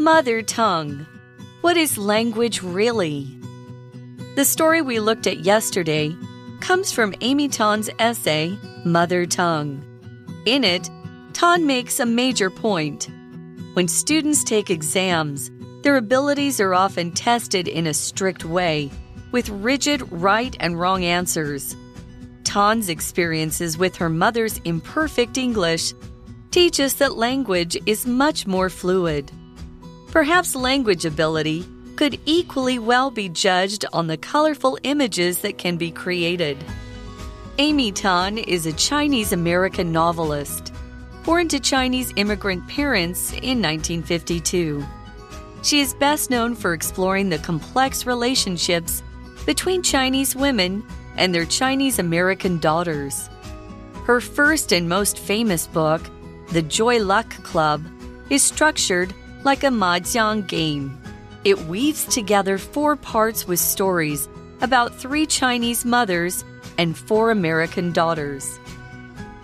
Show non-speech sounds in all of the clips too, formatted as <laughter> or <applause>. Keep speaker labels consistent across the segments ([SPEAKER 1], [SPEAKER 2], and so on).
[SPEAKER 1] Mother tongue. What is language really? The story we looked at yesterday comes from Amy Tan's essay, Mother Tongue. In it, Tan makes a major point. When students take exams, their abilities are often tested in a strict way, with rigid right and wrong answers. Tan's experiences with her mother's imperfect English teach us that language is much more fluid. Perhaps language ability could equally well be judged on the colorful images that can be created. Amy Tan is a Chinese American novelist, born to Chinese immigrant parents in 1952. She is best known for exploring the complex relationships between Chinese women and their Chinese American daughters. Her first and most famous book, The Joy Luck Club, is structured like a mahjong game. It weaves together four parts with stories about three Chinese mothers and four American daughters.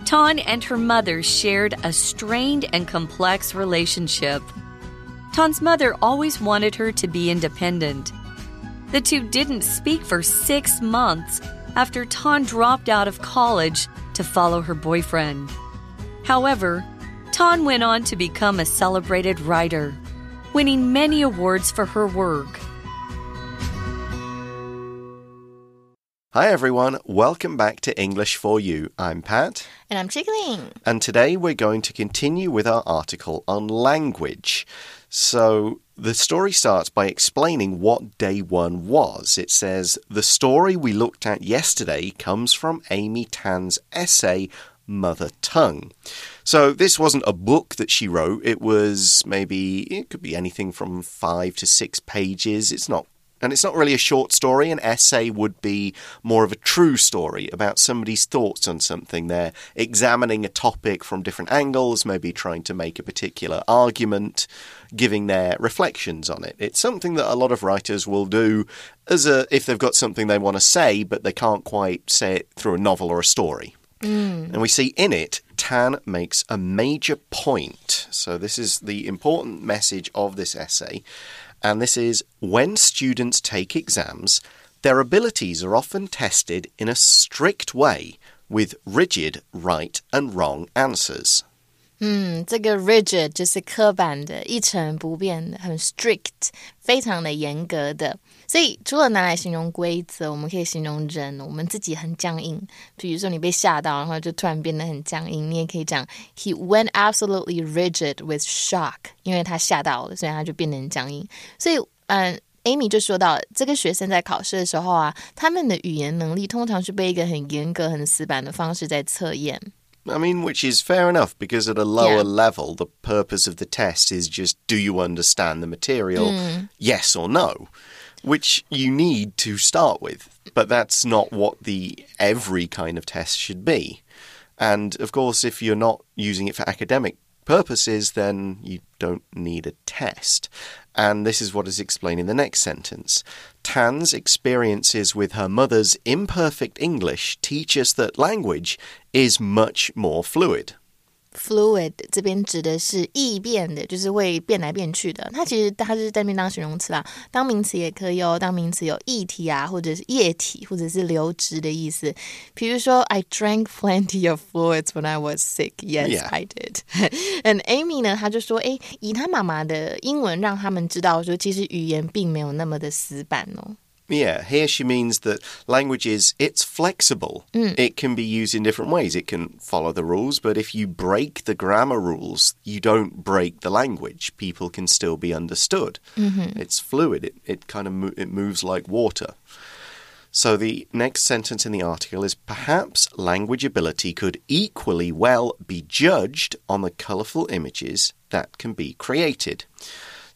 [SPEAKER 1] Tan and her mother shared a strained and complex relationship. Tan's mother always wanted her to be independent. The two didn't speak for six months after Tan dropped out of college to follow her boyfriend. However, Tan went on to become a celebrated writer winning many awards for her work.
[SPEAKER 2] Hi everyone, welcome back to English for You. I'm Pat.
[SPEAKER 3] And I'm Chickling.
[SPEAKER 2] And today we're going to continue with our article on language. So the story starts by explaining what day one was. It says, The story we looked at yesterday comes from Amy Tan's essay mother tongue. So this wasn't a book that she wrote. It was maybe, it could be anything from five to six pages. It's not and it's not really a short story. An essay would be more of a true story about somebody's thoughts on something. They're examining a topic from different angles, maybe trying to make a particular argument, giving their reflections on it. It's something that a lot of writers will do as a if they've got something they want to say, but they can't quite say it through a novel or a story. Mm. And we see in it, Tan makes a major point. So, this is the important message of this essay. And this is when students take exams, their abilities are often tested in a strict way with rigid right and wrong answers.
[SPEAKER 3] 嗯，这个 rigid 就是刻板的、一成不变的、很 strict、非常的严格的。所以除了拿来形容规则，我们可以形容人，我们自己很僵硬。比如说你被吓到，然后就突然变得很僵硬。你也可以讲 He went absolutely rigid with shock，因为他吓到了，所以他就变得很僵硬。所以，嗯，Amy 就说到，这个学生在考试的时候啊，他们的语言能力通常是被一个很严格、很死板的方式在测验。
[SPEAKER 2] I mean, which is fair enough because at a lower yeah. level, the purpose of the test is just do you understand the material? Mm. Yes or no, which you need to start with. But that's not what the every kind of test should be. And of course, if you're not using it for academic purposes, then you don't need a test. And this is what is explained in the next sentence. Tan's experiences with her mother's imperfect English teach us that language is much more fluid.
[SPEAKER 3] Fluid 这边指的是易变的，就是会变来变去的。它其实它是在那边当形容词啦，当名词也可以哦。当名词有液体啊，或者是液体，或者是流质的意思。比如说，I drank plenty of fluids when I was sick. Yes, yeah. I did. <laughs> And Amy 呢，她就说，哎，以她妈妈的英文让他们知道说，其实语言并没有那么的死板哦。
[SPEAKER 2] Yeah, here she means that language is it's flexible. Mm. It can be used in different ways. It can follow the rules, but if you break the grammar rules, you don't break the language. People can still be understood. Mm -hmm. It's fluid. It it kind of mo it moves like water. So the next sentence in the article is perhaps language ability could equally well be judged on the colorful images that can be created.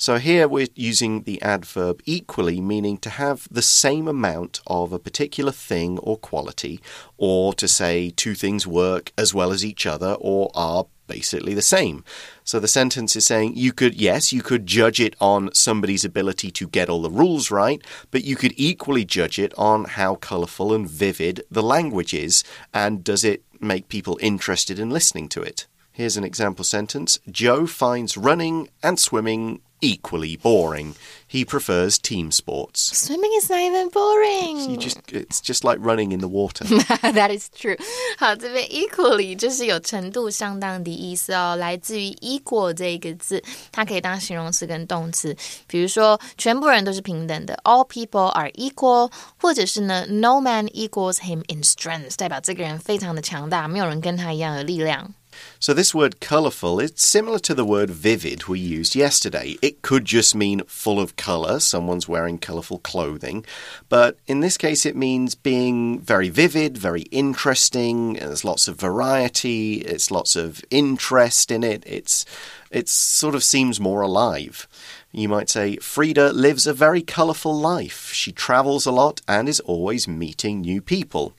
[SPEAKER 2] So here we're using the adverb equally, meaning to have the same amount of a particular thing or quality, or to say two things work as well as each other or are basically the same. So the sentence is saying you could, yes, you could judge it on somebody's ability to get all the rules right, but you could equally judge it on how colourful and vivid the language is, and does it make people interested in listening to it. Here's an example sentence Joe finds running and swimming equally boring. He prefers team sports.
[SPEAKER 3] Swimming is not even boring.
[SPEAKER 2] You just it's just like running in the water. <laughs>
[SPEAKER 3] That is true. 好，这边 equally 就是有程度相当的意思哦，来自于 equal 这一个字，它可以当形容词跟动词。比如说，全部人都是平等的，all people are equal，或者是呢，no man equals him in strength，代表这个人非常的强大，没有人跟他一样有力量。
[SPEAKER 2] So, this word colourful is similar to the word vivid we used yesterday. It could just mean full of colour, someone's wearing colourful clothing. But in this case, it means being very vivid, very interesting. There's lots of variety, it's lots of interest in it. It's, it sort of seems more alive. You might say, Frida lives a very colourful life. She travels a lot and is always meeting new people.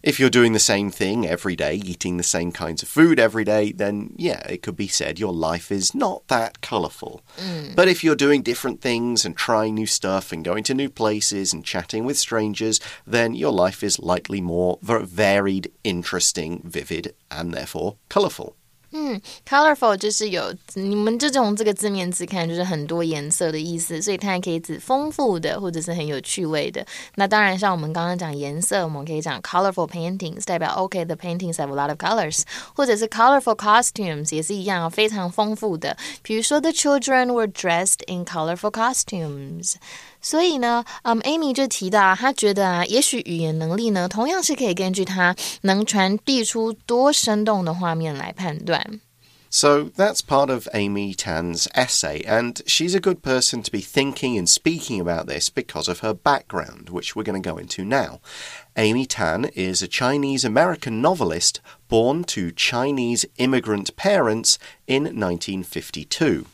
[SPEAKER 2] If you're doing the same thing every day, eating the same kinds of food every day, then yeah, it could be said your life is not that colourful. Mm. But if you're doing different things and trying new stuff and going to new places and chatting with strangers, then your life is likely more varied, interesting, vivid, and therefore colourful.
[SPEAKER 3] 嗯 colorful 就是有你们就从这个字面字看，就是很多颜色的意思，所以它还可以指丰富的或者是很有趣味的。那当然，像我们刚刚讲颜色，我们可以讲 colorful paintings，代表 OK，the、paintings have a lot of colors，或者是 colorful costumes 也是一样，非常丰富的。比如说，the children were dressed in colorful costumes。所以呢，嗯，Amy 就提到啊，她觉得啊，也许语言能力呢，同样是可以根据它能传递出多生动的画面来判断。
[SPEAKER 2] So that's part of Amy Tan's essay, and she's a good person to be thinking and speaking about this because of her background, which we're going to go into now. Amy Tan is a Chinese American novelist born to Chinese immigrant parents in 1952.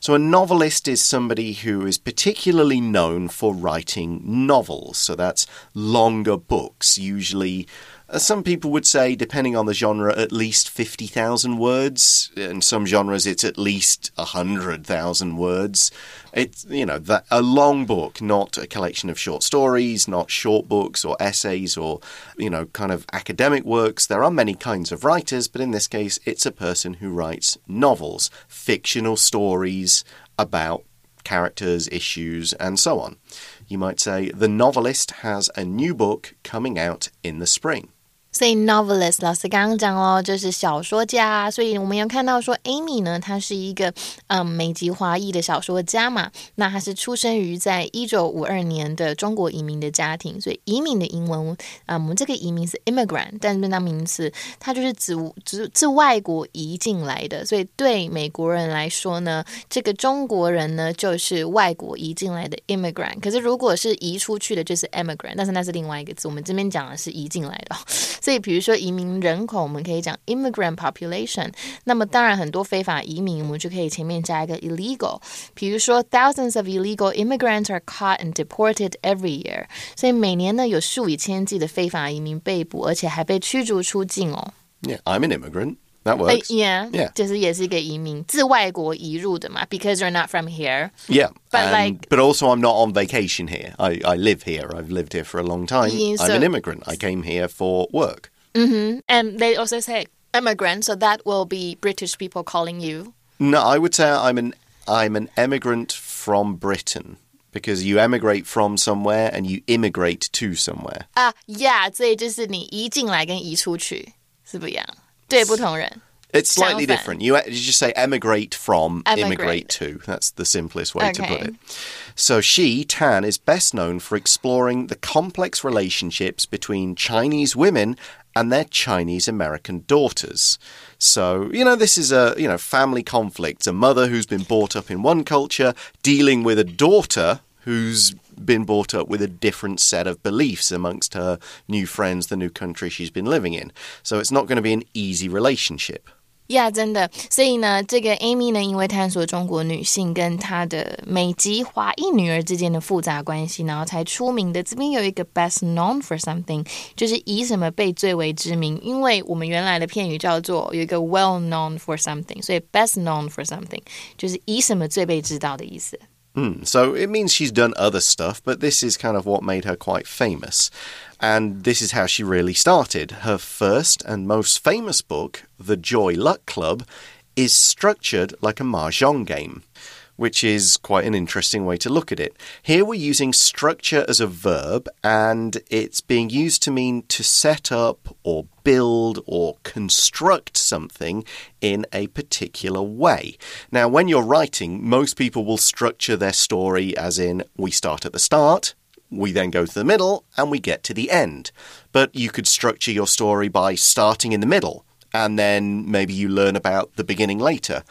[SPEAKER 2] So, a novelist is somebody who is particularly known for writing novels. So, that's longer books, usually. Uh, Some people would say, depending on the genre, at least 50,000 words. In some genres, it's at least 100,000 words. It's, you know, that, a long book, not a collection of short stories, not short books or essays or, you know, kind of academic works. There are many kinds of writers, but in this case, it's a person who writes novels, fictional stories about characters, issues, and so on. You might say the novelist has a new book coming out in the spring.
[SPEAKER 3] 所以 novelist 老师刚刚讲咯，就是小说家。所以我们有看到说，Amy 呢，她是一个嗯美籍华裔的小说家嘛。那她是出生于在一九五二年的中国移民的家庭。所以移民的英文，嗯，我们这个移民是 immigrant，但是当名词，它就是指指自外国移进来的。所以对美国人来说呢，这个中国人呢就是外国移进来的 immigrant。可是如果是移出去的，就是 immigrant，但是那是另外一个字。我们这边讲的是移进来的。所以，比如说移民人口，我们可以讲 immigrant population。那么，当然很多非法移民，我们就可以前面加一个 illegal。比如说，thousands of illegal immigrants are caught and deported every year。所以每年呢，有数以千计的非法移民被捕，而且还被驱逐出境哦。
[SPEAKER 2] Yeah, I'm an immigrant. That
[SPEAKER 3] 哎
[SPEAKER 2] works.
[SPEAKER 3] yeah,
[SPEAKER 2] Yeah.
[SPEAKER 3] 就是也是一个移民，自外国移入的嘛，because you're not from here。
[SPEAKER 2] Yeah.
[SPEAKER 3] But
[SPEAKER 2] and-
[SPEAKER 3] like-
[SPEAKER 2] but also, I'm not on vacation here. I, I live here. I've lived here for a long time.
[SPEAKER 3] Yeah,
[SPEAKER 2] I'm
[SPEAKER 3] so-
[SPEAKER 2] an immigrant. I came here for work.
[SPEAKER 3] And they also say immigrant, so that will be British people calling you.
[SPEAKER 2] No, I would say I'm an I'm an emigrant from Britain because you emigrate from somewhere and you immigrate to somewhere.
[SPEAKER 3] 啊，Yeah，所以就是你移进来跟移出去是不一样， 对不同人。
[SPEAKER 2] It's slightly
[SPEAKER 3] 相反。
[SPEAKER 2] different. You, you just say emigrate from,
[SPEAKER 3] Emigrate.
[SPEAKER 2] immigrate to. That's the simplest way to put
[SPEAKER 3] Okay.
[SPEAKER 2] it. So she, Tan, is best known for exploring the complex relationships between Chinese women and their Chinese American daughters. So, you know, this is a, you know, family conflict. A mother who's been brought up in one culture dealing with a daughter who's been brought up with a different set of beliefs amongst her new friends, the new country she's been living in. So it's not going to be an easy relationship.
[SPEAKER 3] 呀真的，所以呢，这个 Amy 呢，因为探索中国女性跟她的美籍华裔女儿之间的复杂关系，然后才出名的。这边有一个 best known for something，就是以什么被最为知名。因为我们原来的片语叫做有一个 well known for something，所以 best known for something 就是以什么最被知道的意思。
[SPEAKER 2] Hmm, so it means she's done other stuff, but this is kind of what made her quite famous. And this is how she really started. Her first and most famous book, The Joy Luck Club, is structured like a mahjong game. Which is quite an interesting way to look at it. Here we're using structure as a verb, and it's being used to mean to set up or build or construct something in a particular way. Now, when you're writing, most people will structure their story as in we start at the start, we then go to the middle, and we get to the end. But you could structure your story by starting in the middle and then maybe you learn about the beginning later.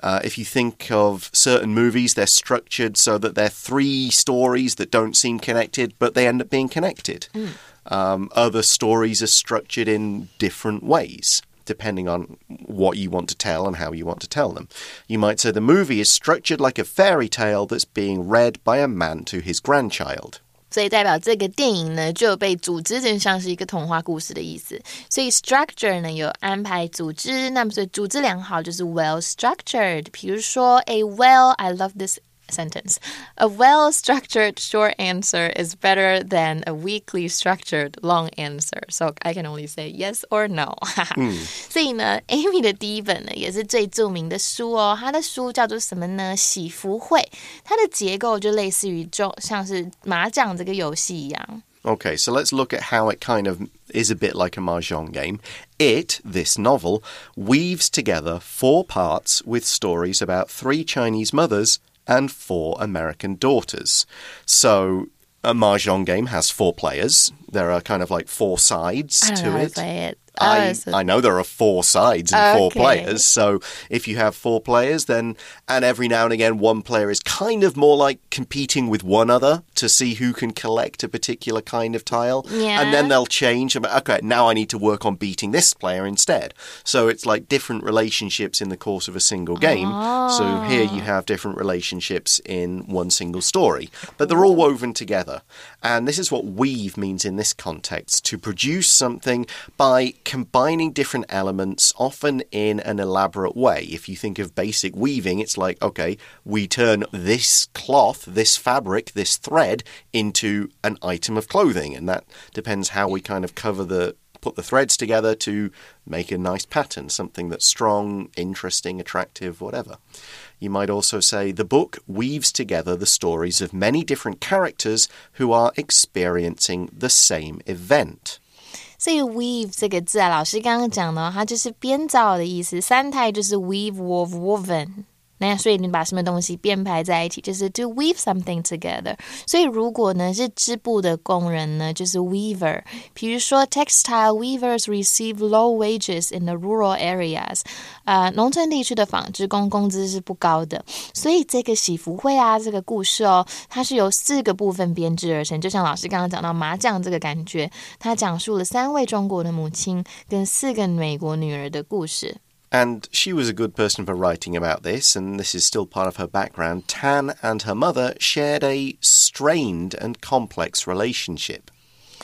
[SPEAKER 2] Uh, if you think of certain movies, they're structured so that they're three stories that don't seem connected, but they end up being connected. Mm. Um, other stories are structured in different ways depending on what you want to tell and how you want to tell them. You might say the movie is structured like a fairy tale that's being read by a man to his grandchild.
[SPEAKER 3] 所以代表这个电影呢，就被组织就像是一个童话故事的意思。所以 structure 呢有安排、组织，那么所以组织良好就是 well structured。比如说 a well，I love this。sentence. A well structured short answer is better than a weakly structured long answer. So I can only say yes or no. <laughs> 嗯，所以呢，Amy 的第一本呢也是最着名的书哦。它的书叫做什么呢？喜福会。它的结构就类似于就像是麻将这个游戏一样。
[SPEAKER 2] Okay, so let's look at how it kind of is a bit like a mahjong game. It, this novel, weaves together four parts with stories about three Chinese mothers and four American daughters. So a mahjong game has four players. There are kind of like four sides to
[SPEAKER 3] it. it.
[SPEAKER 2] I, oh, I know there are four sides and okay. four players. So if you have four players, then, and every now and again, one player is kind of more like competing with one other to see who can collect a particular kind of tile.
[SPEAKER 3] Yeah.
[SPEAKER 2] And then they'll change. Okay, now I need to work on beating this player instead. So it's like different relationships in the course of a single game. Oh. So here you ah. have different relationships in one single story, but they're all woven together. And this is what weave means in this context to produce something by combining different elements, often in an elaborate way. If you think of basic weaving, it's like, okay, we turn this cloth, this fabric, this thread into an item of clothing. And that depends how we kind of cover the put the threads together to make a nice pattern, something that's strong, interesting, attractive, whatever. You might also say the book weaves together the stories of many different characters who are experiencing the same event.
[SPEAKER 3] 所以 weave 这个字啊，老师刚刚讲的，它就是编造的意思。三态就是 weave, wove, woven。那所以你把什么东西编排在一起，就是 to weave something together。所以如果呢是织布的工人呢，就是 weaver。比如说 textile weavers receive low wages in the rural areas。啊，农村地区的纺织工工资是不高的。所以这个喜福会啊，这个故事哦，它是由四个部分编织而成。就像老师刚刚讲到麻将这个感觉，它讲述了三位中国的母亲跟四个美国女儿的故事。
[SPEAKER 2] And she was a good person for writing about this, and this is still part of her background. Tan and her mother shared a strained and complex relationship.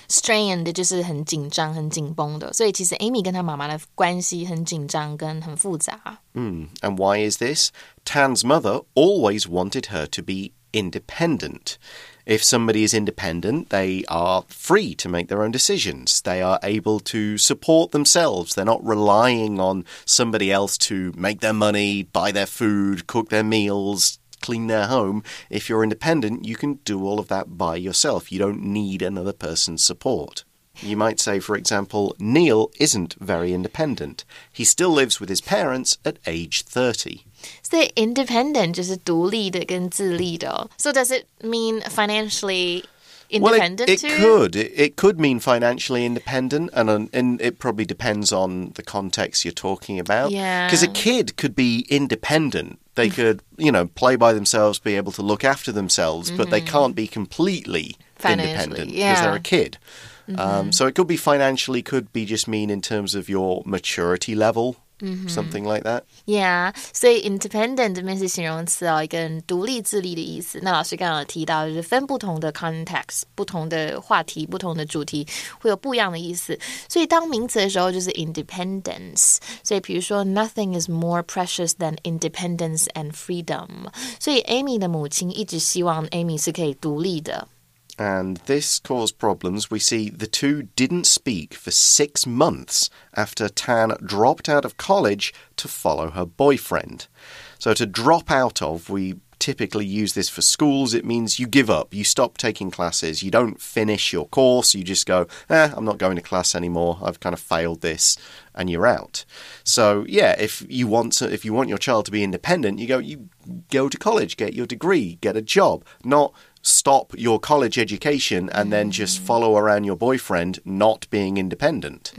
[SPEAKER 3] Strained 就是很紧张、很紧绷的，所以其实 Amy 跟她妈妈的关系很紧张跟很复杂。
[SPEAKER 2] Mm. And why is this? Tan's mother always wanted her to be independent. If somebody is independent, they are free to make their own decisions. They are able to support themselves. They're not relying on somebody else to make their money, buy their food, cook their meals, clean their home. If you're independent, you can do all of that by yourself. You don't need another person's support. You might say, for example, Neil isn't very independent. He still lives with his parents at age 30.
[SPEAKER 3] So independent 就是独立的跟自立的。So does it mean financially independent?
[SPEAKER 2] Well, it, it could. It, it, could mean financially independent, and and it probably depends on the context you're talking about.
[SPEAKER 3] Yeah.
[SPEAKER 2] Because a kid could be independent. They could, you know, play by themselves, be able to look after themselves, mm -hmm. but they mm-hmm. can't be completely independent because yeah. they're a kid. Mm -hmm. um, so it could be financially, could be just mean in terms of your maturity level. Mm -hmm. Something like that.
[SPEAKER 3] Yeah，所以 independent 这边是形容词哦，一个人独立自立的意思。那老师刚刚有提到，就是分不同的 context、不同的话题、不同的主题，会有不一样的意思。所以当名词的时候，就是 independence。所以比如说，nothing is more precious than independence and freedom。所以 Amy 的母亲一直希望 Amy 是可以独立的。
[SPEAKER 2] and this caused problems. We see the two didn't speak for six months after Tan dropped out of college to follow her boyfriend. So to drop out of, we typically use this for schools. It means you give up, you stop taking classes, you don't finish your course, you just go, eh, I'm not going to class anymore. I've kind of failed this, and you're out. So yeah, if you want to, if you want your child to be independent, you go, you go to college, get your degree, get a job, not stop your college education and then just follow around your boyfriend not being independent.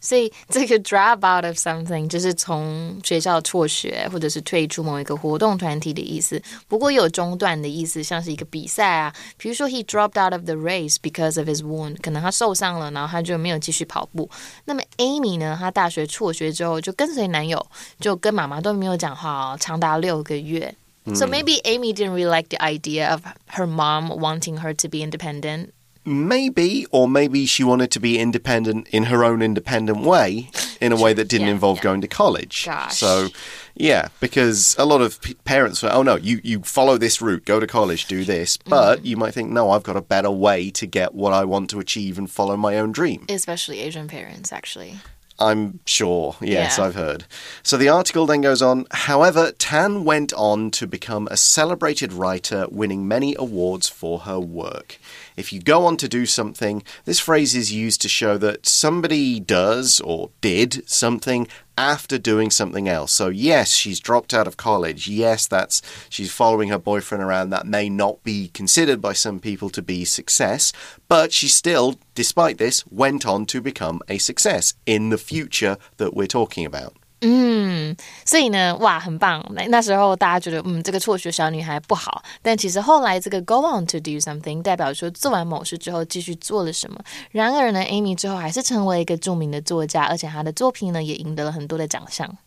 [SPEAKER 3] 所以这个 drop out of something 就是从学校辍学或者是退出某一个活动团体的意思。不过有中断的意思，像是一个比赛啊，比如说 he dropped out of the race because of his wound，可能他受伤了，然后他就没有继续跑步。那么 Amy 呢，她大学辍学之后就跟随男友，就跟妈妈都没有讲话，长达六个月。 So maybe Amy didn't really like the idea of her mom wanting her to be independent.
[SPEAKER 2] Maybe, or maybe she wanted to be independent in her own independent way, in a way that didn't
[SPEAKER 3] Yeah,
[SPEAKER 2] involve
[SPEAKER 3] yeah.
[SPEAKER 2] going to college.
[SPEAKER 3] Gosh.
[SPEAKER 2] So, yeah, because a lot of p- parents were, oh no, you, you follow this route, go to college, do this. Mm-hmm. But you might think, no, I've got a better way to get what I want to achieve and follow my own dream.
[SPEAKER 3] Especially Asian parents, actually.
[SPEAKER 2] I'm sure. Yes,
[SPEAKER 3] Yeah.
[SPEAKER 2] I've heard. So the article then goes on. However, Tan went on to become a celebrated writer, winning many awards for her work. If you go on to do something, this phrase is used to show that somebody does or did something after doing something else. So yes, she's dropped out of college. Yes, that's she's following her boyfriend around. That may not be considered by some people to be success, but she still, despite this, went on to become a success in the future that we're talking about.
[SPEAKER 3] 嗯，所以呢，哇，很棒。那那时候大家觉得，嗯，这个辍学小女孩不好，但其实后来这个 go on to do something 代表说做完某事之后继续做了什么。然而呢，Amy 最后还是成为一个著名的作家，而且她的作品呢也赢得了很多的奖项。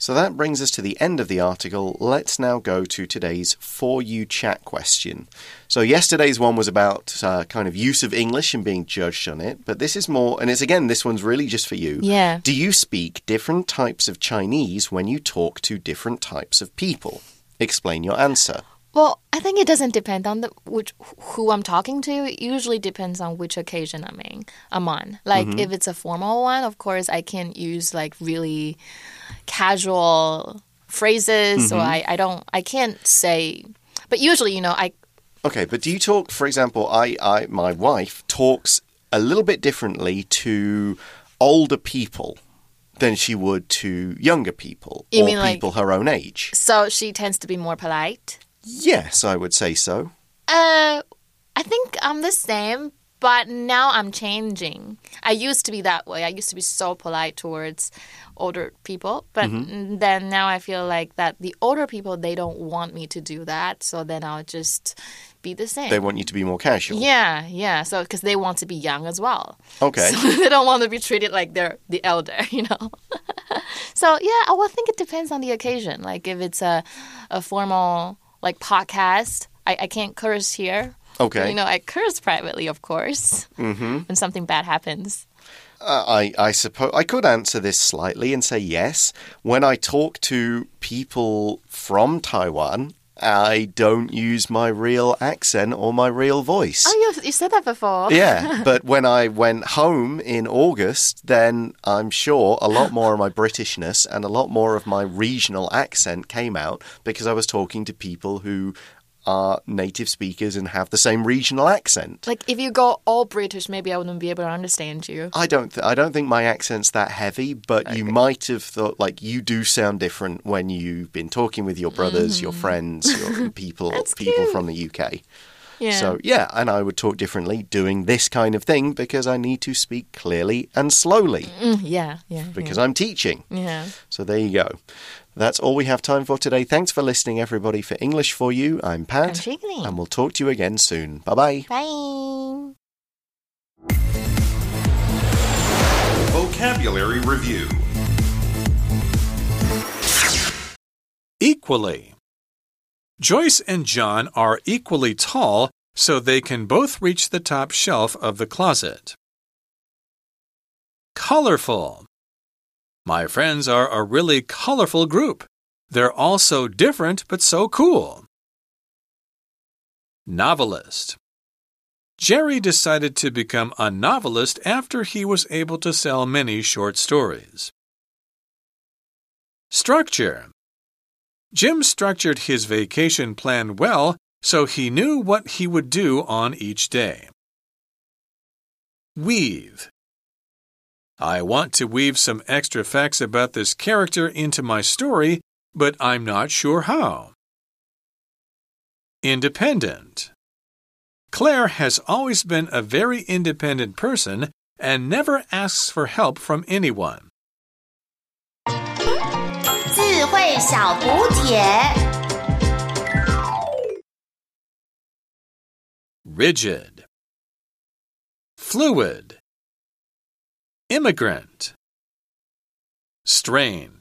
[SPEAKER 2] So that brings us to the end of the article. Let's now go to today's For You chat question. So, yesterday's one was about uh, kind of use of English and being judged on it, but this is more, and it's again, this one's really just for you.
[SPEAKER 3] Yeah.
[SPEAKER 2] Do you speak different types of Chinese when you talk to different types of people? Explain your answer.
[SPEAKER 3] Well, I think it doesn't depend on the which who I'm talking to. It usually depends on which occasion I'm in. I'm on. Like mm-hmm. if it's a formal one, of course I can use like really casual phrases, or mm-hmm. I, I don't I can't say. But usually, you know, I
[SPEAKER 2] Okay, but do you talk, for example, I, I, my wife talks a little bit differently to older people than she would to younger people
[SPEAKER 3] You
[SPEAKER 2] or
[SPEAKER 3] mean like-
[SPEAKER 2] people her own age.
[SPEAKER 3] so she tends to be more polite.
[SPEAKER 2] Yes, I would say so.
[SPEAKER 3] Uh, I think I'm the same, but now I'm changing. I used to be that way. I used to be so polite towards older people, but then now I feel like that the older people they don't want me to do that, so then I'll just be the same.
[SPEAKER 2] They want you to be more casual.
[SPEAKER 3] yeah, yeah. So because they want to be young as well.
[SPEAKER 2] Okay. <laughs>
[SPEAKER 3] So they don't want to be treated like they're the elder, <laughs> you know. <laughs> so yeah, I would think it depends on the occasion. Like if it's a a formal like podcast, I, I can't curse here.
[SPEAKER 2] Okay.
[SPEAKER 3] You know, I curse privately, of course,
[SPEAKER 2] hmm
[SPEAKER 3] when something bad happens.
[SPEAKER 2] Uh, I, I suppose I could answer this slightly and say yes. When I talk to people from Taiwan, I don't use my real accent or my real voice.
[SPEAKER 3] Oh, you, you said that before.
[SPEAKER 2] Yeah, <laughs> but when I went home in August, then I'm sure a lot more of my Britishness and a lot more of my regional accent came out because I was talking to people who are native speakers and have the same regional accent.
[SPEAKER 3] Like if you got all British, maybe I wouldn't be able to understand you.
[SPEAKER 2] I don't. Th I don't think my accent's that heavy, but you might have thought like you do sound different when you've been talking with your brothers, your friends, your <laughs> people, people
[SPEAKER 3] cute.
[SPEAKER 2] from the UK.
[SPEAKER 3] Yeah.
[SPEAKER 2] So yeah, and I would talk differently doing this kind of thing because I need to speak clearly and slowly
[SPEAKER 3] Mm, yeah, yeah.
[SPEAKER 2] because I'm teaching.
[SPEAKER 3] yeah.
[SPEAKER 2] So there you go. That's all we have time for today. Thanks for listening, everybody. For English for You, I'm
[SPEAKER 3] I'm
[SPEAKER 2] Pat, and we'll talk to you again soon. Bye bye.
[SPEAKER 3] Bye.
[SPEAKER 4] Vocabulary Review
[SPEAKER 5] Equally. Joyce and John are equally tall, so they can both reach the top shelf of the closet. Colorful. My friends are a really colorful group. They're all so different but so cool. Novelist. Jerry decided to become a novelist after he was able to sell many short stories. Structure. Jim structured his vacation plan well so he knew what he would do on each day. Weave. I want to weave some extra facts about this character into my story, but I'm not sure how. Independent. Claire has always been a very independent person and never asks for help from anyone. Rigid. Fluid. Immigrant. Strained.